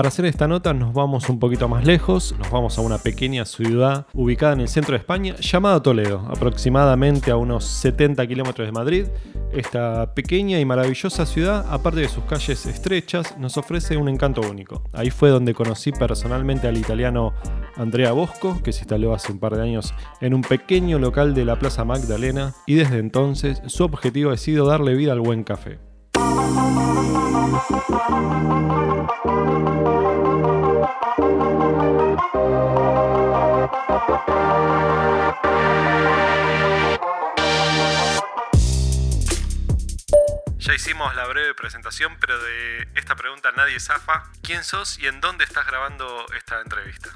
Para hacer esta nota nos vamos un poquito más lejos, nos vamos a una pequeña ciudad ubicada en el centro de España llamada Toledo, aproximadamente a unos 70 kilómetros de Madrid. Esta pequeña y maravillosa ciudad, aparte de sus calles estrechas, nos ofrece un encanto único. Ahí fue donde conocí personalmente al italiano Andrea Bosco, que se instaló hace un par de años en un pequeño local de la Plaza Magdalena y desde entonces su objetivo ha sido darle vida al buen café. Hicimos la breve presentación, pero de esta pregunta nadie zafa. ¿Quién sos y en dónde estás grabando esta entrevista?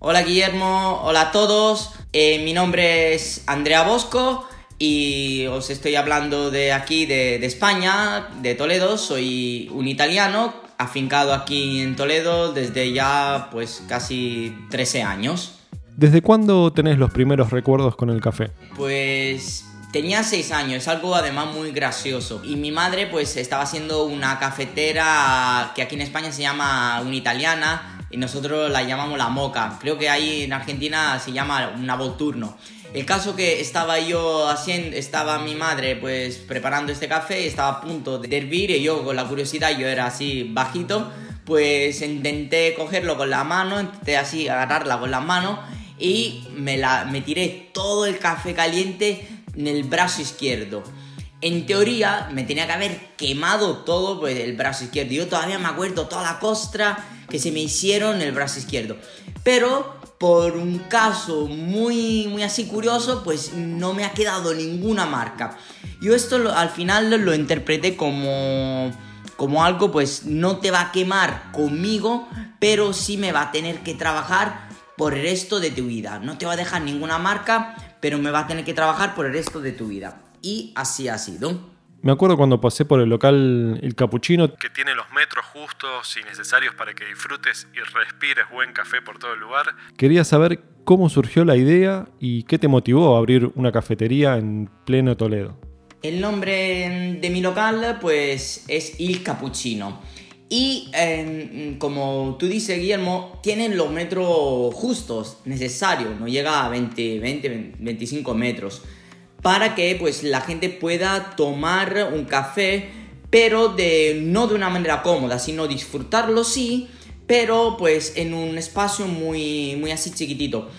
Hola Guillermo, hola a todos. Eh, mi nombre es Andrea Bosco y os estoy hablando de aquí, de, de, España, de Toledo. Soy un italiano afincado aquí en Toledo desde ya pues casi 13 años. ¿Desde cuándo tenés los primeros recuerdos con el café? Pues Tenía seis años, algo además muy gracioso. Y mi madre pues estaba haciendo una cafetera que aquí en España se llama una italiana y nosotros la llamamos la moca. Creo que ahí en Argentina se llama una volturno. El caso que estaba yo haciendo, estaba mi madre pues preparando este café, estaba a punto de hervir y yo con la curiosidad, yo era así bajito, pues intenté cogerlo con la mano, intenté así agarrarla con la mano y me, la, me tiré todo el café caliente en el brazo izquierdo. En teoría me tenía que haber quemado todo pues, el brazo izquierdo. Yo todavía me acuerdo toda la costra que se me hicieron en el brazo izquierdo. Pero por un caso muy, muy así curioso, pues no me ha quedado ninguna marca. Yo esto al final lo interpreté como, como algo, pues no te va a quemar conmigo, pero sí me va a tener que trabajar por el resto de tu vida. No te va a dejar ninguna marca, pero me va a tener que trabajar por el resto de tu vida. Y así ha sido. Me acuerdo cuando pasé por el local El Capuchino, que tiene los metros justos y necesarios para que disfrutes y respires buen café por todo el lugar. Quería saber cómo surgió la idea y qué te motivó a abrir una cafetería en pleno Toledo. El nombre de mi local pues es Il Capuchino. Y em, como tú dices, Guillermo, tienen los metros justos, necesarios, no llega a 20, 20, 25 metros, para que pues la gente pueda tomar un café, pero de, no de una manera cómoda, sino disfrutarlo sí, pero pues en un espacio muy, muy así chiquitito.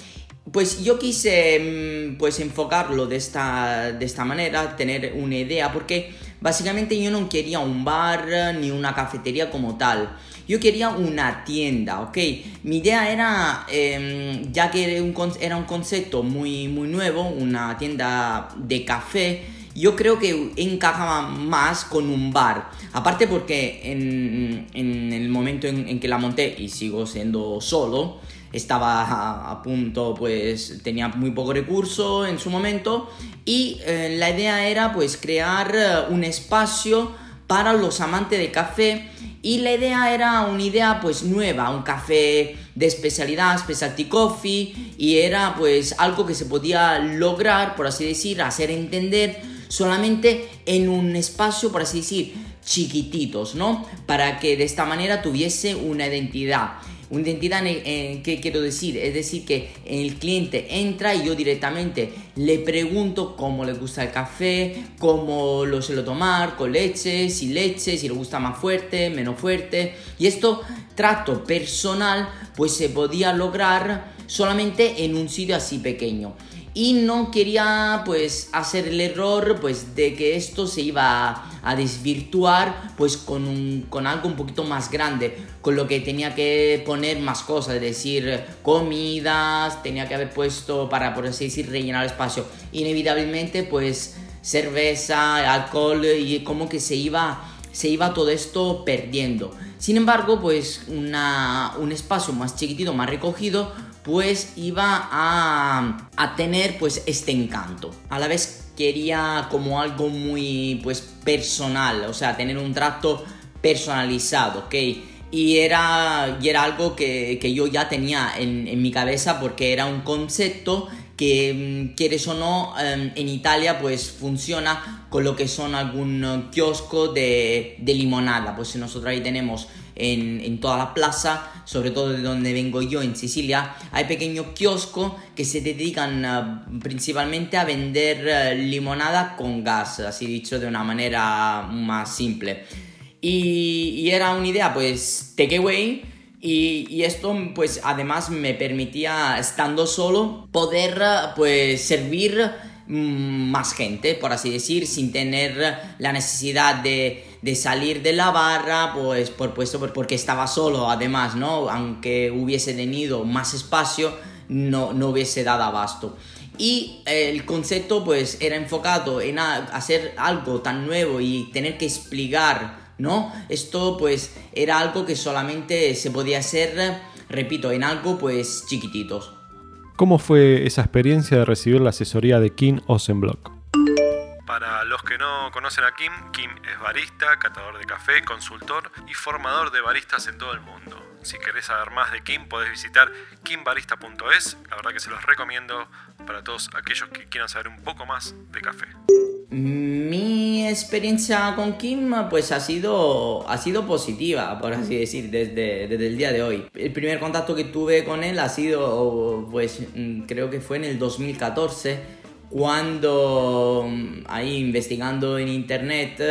Pues yo quise mm, pues enfocarlo de esta, de esta manera, tener una idea, porque básicamente yo no quería un bar ni una cafetería como tal. Yo quería una tienda, ¿ok? Mi idea era, em, ya que era un, concepto muy, muy nuevo, una tienda de café, yo creo que encajaba más con un bar. Aparte porque en, en el momento en, en, que la monté y sigo siendo solo, estaba a, punto, pues tenía muy poco recurso en su momento y eh, la idea era pues crear eh, un espacio para los amantes de café y la idea era una idea pues nueva, un café de especialidad, specialty coffee y era pues algo que se podía lograr, por así decir, hacer entender solamente en un espacio, por así decir, chiquititos, ¿no? Para que de esta manera tuviese una identidad. Una identidad, en, ¿qué quiero decir? Es decir, que el cliente entra y yo directamente le pregunto cómo le gusta el café, cómo lo suelo tomar, con leche, sin leche, si le gusta más fuerte, menos fuerte. Y esto, trato personal, pues se podía lograr solamente en un sitio así pequeño y no quería pues hacer el error pues de que esto se iba a, desvirtuar pues con, un, con algo un poquito más grande. Con lo que tenía que poner más cosas es decir comidas tenía que haber puesto para por así decir rellenar el espacio. Inevitablemente pues cerveza alcohol y como que se iba se iba todo esto perdiendo. Sin embargo pues una, un espacio más chiquitito más recogido pues iba a, a tener pues este encanto. A la vez quería como algo muy pues personal, o sea, tener un trato personalizado, ¿ok? Y era, y era algo que, que yo ya tenía en, en, mi cabeza porque era un concepto que, mm, quieres o no, em, en Italia pues funciona con lo que son algún kiosco de, de limonada. Pues nosotros ahí tenemos en, toda la plaza, sobre todo de donde vengo yo, en Sicilia, hay pequeños kioscos que se dedican eh, principalmente a vender eh, limonada con gas, así dicho de una manera más simple. Y, era una idea, pues, takeaway. Y, y, esto pues además me permitía estando solo poder pues servir Mm, más gente, por así decir, sin tener la necesidad de, salir de la barra, pues por puesto porque estaba solo, además, ¿no? Aunque hubiese tenido más espacio, no, no hubiese dado abasto. Y el concepto pues era enfocado en hacer algo tan nuevo y tener que explicar, ¿no? Esto pues era algo que solamente se podía hacer, repito, en algo pues chiquititos. ¿Cómo fue esa experiencia de recibir la asesoría de Kim Osenblock? Para los que no conocen a Kim, Kim es barista, catador de café, consultor y formador de baristas en todo el mundo. Si querés saber más de Kim, podés visitar kimbarista.es. La verdad que se los recomiendo para todos aquellos que quieran saber un poco más de café. Mi experiencia con Kim pues ha sido, ha sido positiva, por así decir, desde, desde el día de hoy. El primer contacto que tuve con él ha sido, pues mm, creo que fue en el 2014, cuando mm, ahí investigando en internet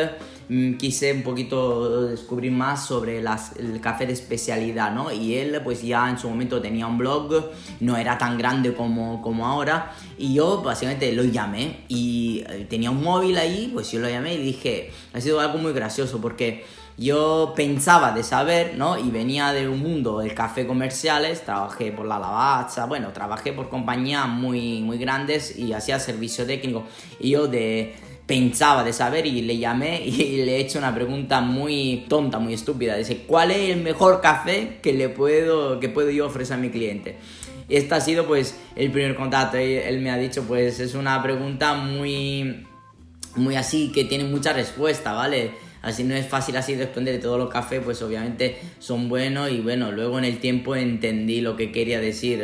Mm, quise un poquito descubrir más sobre el café de especialidad, ¿no? Y él pues ya en su momento tenía un blog, no era tan grande como, como ahora, y yo básicamente lo llamé y eh, tenía un móvil ahí, pues yo lo llamé y dije, ha sido algo muy gracioso porque yo pensaba de saber, ¿no? Y venía de un mundo del café comerciales, trabajé por la Lavazza, bueno, trabajé por compañías muy, muy grandes y hacía servicio técnico. Y yo de pensaba de saber y le llamé y le he hecho una pregunta muy tonta, muy estúpida. Dice, ¿cuál es el mejor café que le puedo, que puedo yo ofrecer a mi cliente? Este ha sido pues el primer contacto y él me ha dicho pues es una pregunta muy, muy así que tiene mucha respuesta, ¿vale? Así no es fácil así responder de todos los cafés, pues obviamente son buenos y bueno, luego en el tiempo entendí lo que quería decir.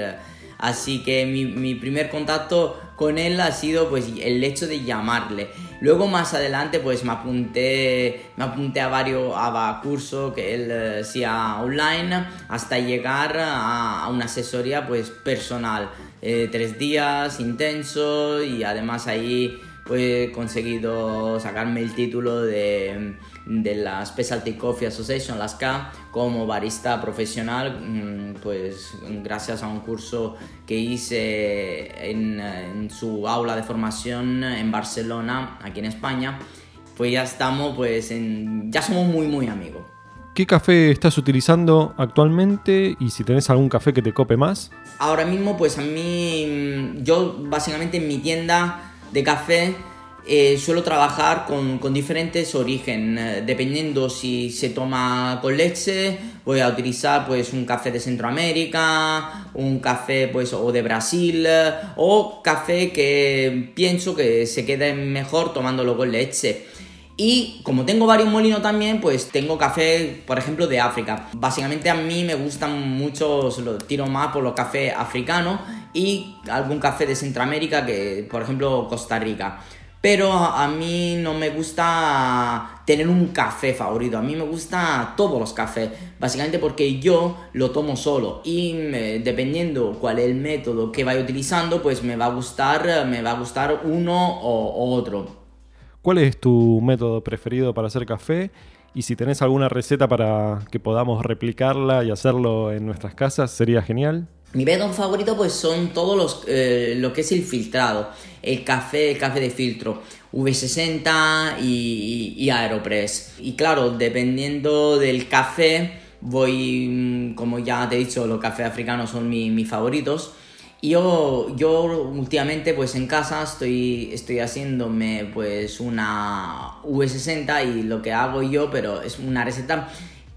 Así que mi, mi primer contacto con él ha sido pues el hecho de llamarle. Luego más adelante pues me apunté, me apunté a varios a cursos que él eh, hacía online hasta llegar a, una asesoría pues personal. Eh, tres días intensos y además ahí he conseguido sacarme el título de de la Specialty Coffee Association, la SCA, como barista profesional, mm, pues gracias a un curso que hice en, su aula de formación en Barcelona, aquí en España, pues ya estamos, pues en, ya somos muy, muy amigos. ¿Qué café estás utilizando actualmente y si tenés algún café que te cope más? Ahora mismo, pues a mí, mm, yo básicamente en mi tienda de café eh, suelo trabajar con, con diferentes orígenes, eh, dependiendo si se toma con leche, voy a utilizar pues un café de Centroamérica, un café pues o de Brasil o café que pienso que se quede mejor tomándolo con leche. Y como tengo varios molinos también, pues tengo café, por ejemplo, de África. Básicamente a mí me gustan mucho, lo tiro más por los cafés africanos y algún café de Centroamérica, que por ejemplo Costa Rica. Pero a mí no me gusta tener un café favorito, a mí me gusta todos los cafés, básicamente porque yo lo tomo solo y dependiendo cuál es el método que vaya utilizando, pues me va a gustar, me va a gustar uno o otro. ¿Cuál es tu método preferido para hacer café? Y si tenés alguna receta para que podamos replicarla y hacerlo en nuestras casas, sería genial. Mi método favorito pues son todos los eh, lo que es el filtrado, el café, el café de filtro, V60 y, Aeropress. Y claro, dependiendo del café, voy, mm, como ya te he dicho, los cafés africanos son mis favoritos. Y yo, yo últimamente pues en casa estoy, estoy haciéndome pues una V60 y lo que hago yo, pero es una receta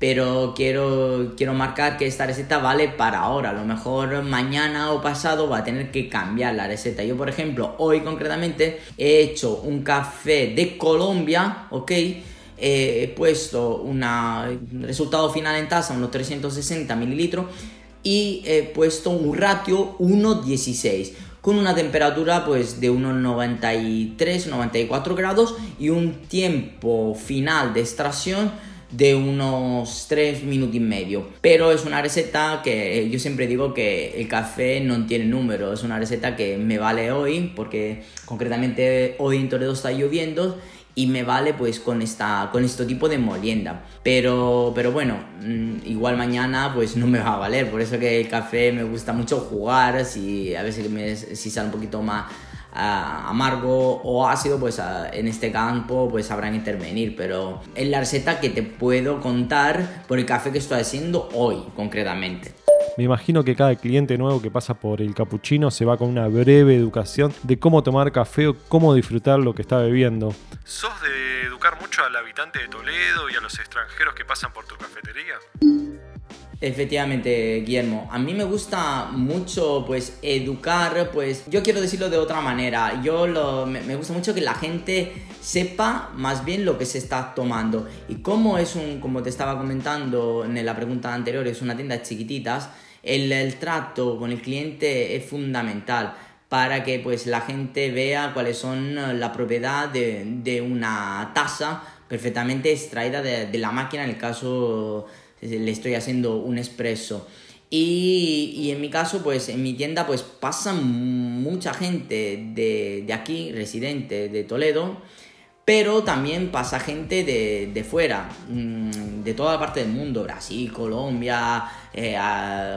pero quiero, quiero marcar que esta receta vale para ahora. A lo mejor mañana o pasado va a tener que cambiar la receta. Yo, por ejemplo, hoy concretamente he hecho un café de Colombia, ¿ok? he puesto un resultado final en taza, unos 360 mililitros, y he puesto un ratio 1,16 con una temperatura pues de unos 93, 94 grados y un tiempo final de extracción de unos 3 minutos y medio. Pero es una receta que yo siempre digo que el café no tiene número, es una receta que me vale hoy porque concretamente hoy en Toledo está lloviendo y me vale pues con esta con este tipo de molienda. Pero pero bueno mm, igual mañana pues no me va a valer. Por eso que el café me gusta mucho jugar si a veces me, si sale un poquito más amargo o ácido pues en este campo pues sabrán intervenir pero es la receta que te puedo contar por el café que estoy haciendo hoy concretamente me imagino que cada cliente nuevo que pasa por el capuchino se va con una breve educación de cómo tomar café o cómo disfrutar lo que está bebiendo. ¿Sos de educar mucho al habitante de Toledo y a los extranjeros que pasan por tu cafetería? Efectivamente, Guillermo. A mí me gusta mucho, pues, educar, pues, yo quiero decirlo de otra manera. Yo lo, me, gusta mucho que la gente sepa más bien lo que se está tomando. Y como es un, como te estaba comentando en la pregunta anterior, es una tienda chiquititas, el, trato con el cliente es fundamental para que pues la gente vea cuáles son la propiedad de, una taza perfectamente extraída de, de, la máquina en el caso le estoy haciendo un expreso. Y, en mi caso, pues en mi tienda, pues pasa mucha gente de, de aquí, residente de Toledo, pero también pasa gente de, de fuera, mm, de toda la parte del mundo, Brasil, Colombia, eh,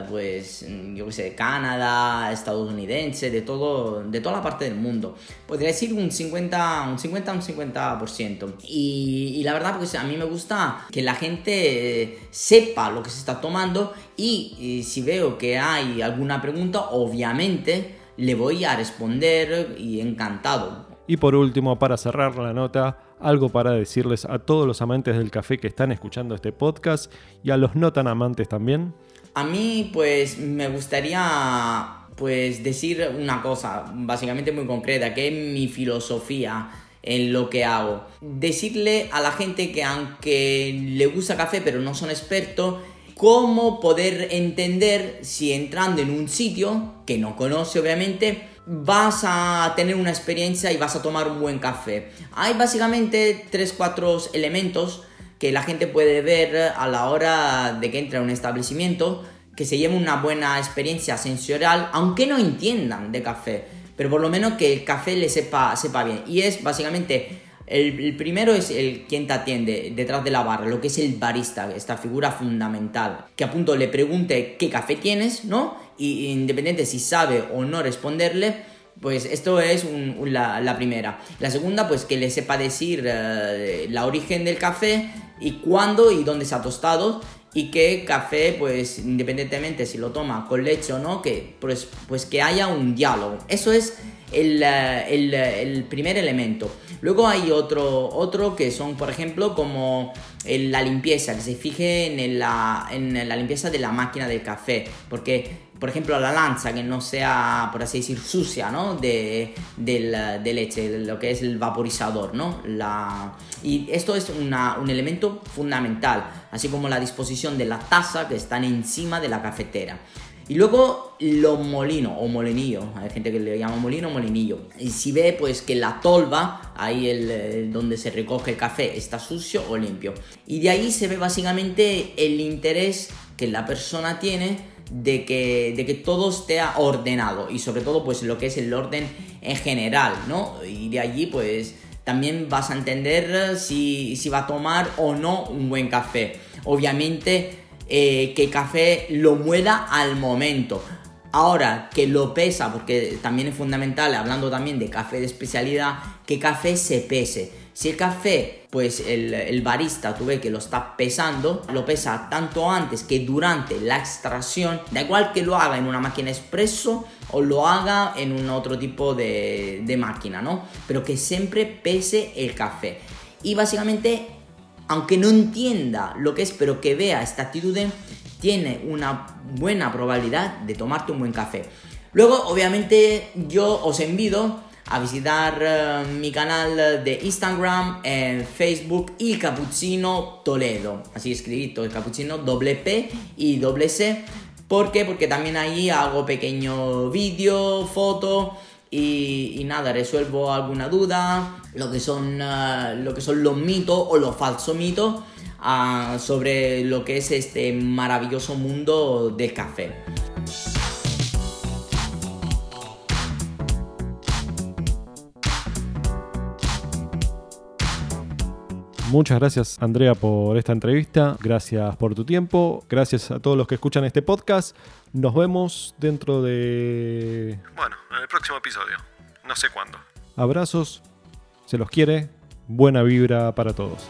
pues yo qué sé, Canadá, estadounidense, de, todo, de toda la parte del mundo. Podría decir un 50, un 50, un 50%. Y, y la verdad, pues a mí me gusta que la gente sepa lo que se está tomando y, y si veo que hay alguna pregunta, obviamente le voy a responder y encantado. Y por último, para cerrar la nota, algo para decirles a todos los amantes del café que están escuchando este podcast y a los no tan amantes también. A mí pues me gustaría pues decir una cosa básicamente muy concreta, que es mi filosofía en lo que hago. Decirle a la gente que aunque le gusta café pero no son expertos, cómo poder entender si entrando en un sitio que no conoce obviamente, vas a tener una experiencia y vas a tomar un buen café. Hay básicamente 3-4 elementos que la gente puede ver a la hora de que entra a un establecimiento, que se lleve una buena experiencia sensorial, aunque no entiendan de café, pero por lo menos que el café le sepa, sepa bien. Y es básicamente, el, primero es el quien te atiende detrás de la barra, lo que es el barista, esta figura fundamental, que a punto le pregunte qué café tienes, ¿no? Y independiente si sabe o no responderle, pues esto es la, primera. La segunda, pues que le sepa decir eh, la origen del café y cuándo y dónde se ha tostado y que café, pues independientemente si lo toma con leche o no, que pues, pues que haya un diálogo. Eso es el, eh, el, primer elemento. Luego hay otro, otro que son, por ejemplo, como la limpieza, que se fije en la, en la limpieza de la máquina de café, porque por ejemplo, la lanza que no sea, por así decir, sucia, ¿no? De, de leche, de lo que es el vaporizador, ¿no? La, y esto es una, un elemento fundamental, así como la disposición de la taza que están encima de la cafetera. Y luego los molinos o molinillo, hay gente que le llama molino o molinillo. Y si ve pues que la tolva, ahí el, donde se recoge el café, está sucio o limpio. Y de ahí se ve básicamente el interés que la persona tiene de que, de que todo esté ordenado y sobre todo pues lo que es el orden en general, ¿no? Y de allí pues también vas a entender si, si va a tomar o no un buen café. Obviamente eh, que café lo muela al momento. Ahora que lo pesa, porque también es fundamental, hablando también de café de especialidad, que café se pese si el café, pues el, barista, tú ves que lo está pesando, lo pesa tanto antes que durante la extracción, da igual que lo haga en una máquina expreso o lo haga en un otro tipo de, de máquina, ¿no? Pero que siempre pese el café. Y básicamente, aunque no entienda lo que es, pero que vea esta actitud, tiene una buena probabilidad de tomarte un buen café. Luego, obviamente, yo os envido a visitar eh, mi canal de Instagram, en Facebook y Capuchino Toledo. Así escrito, el Capuchino doble P y doble C. ¿Por qué? Porque también ahí hago pequeño vídeo, foto y, nada, resuelvo alguna duda, lo que son, eh, lo que son los mitos o los falsos mitos ah, sobre lo que es este maravilloso mundo del café. Muchas gracias Andrea por esta entrevista, gracias por tu tiempo, gracias a todos los que escuchan este podcast. Nos vemos dentro de... Bueno, en el próximo episodio. No sé cuándo. Abrazos, se los quiere, buena vibra para todos.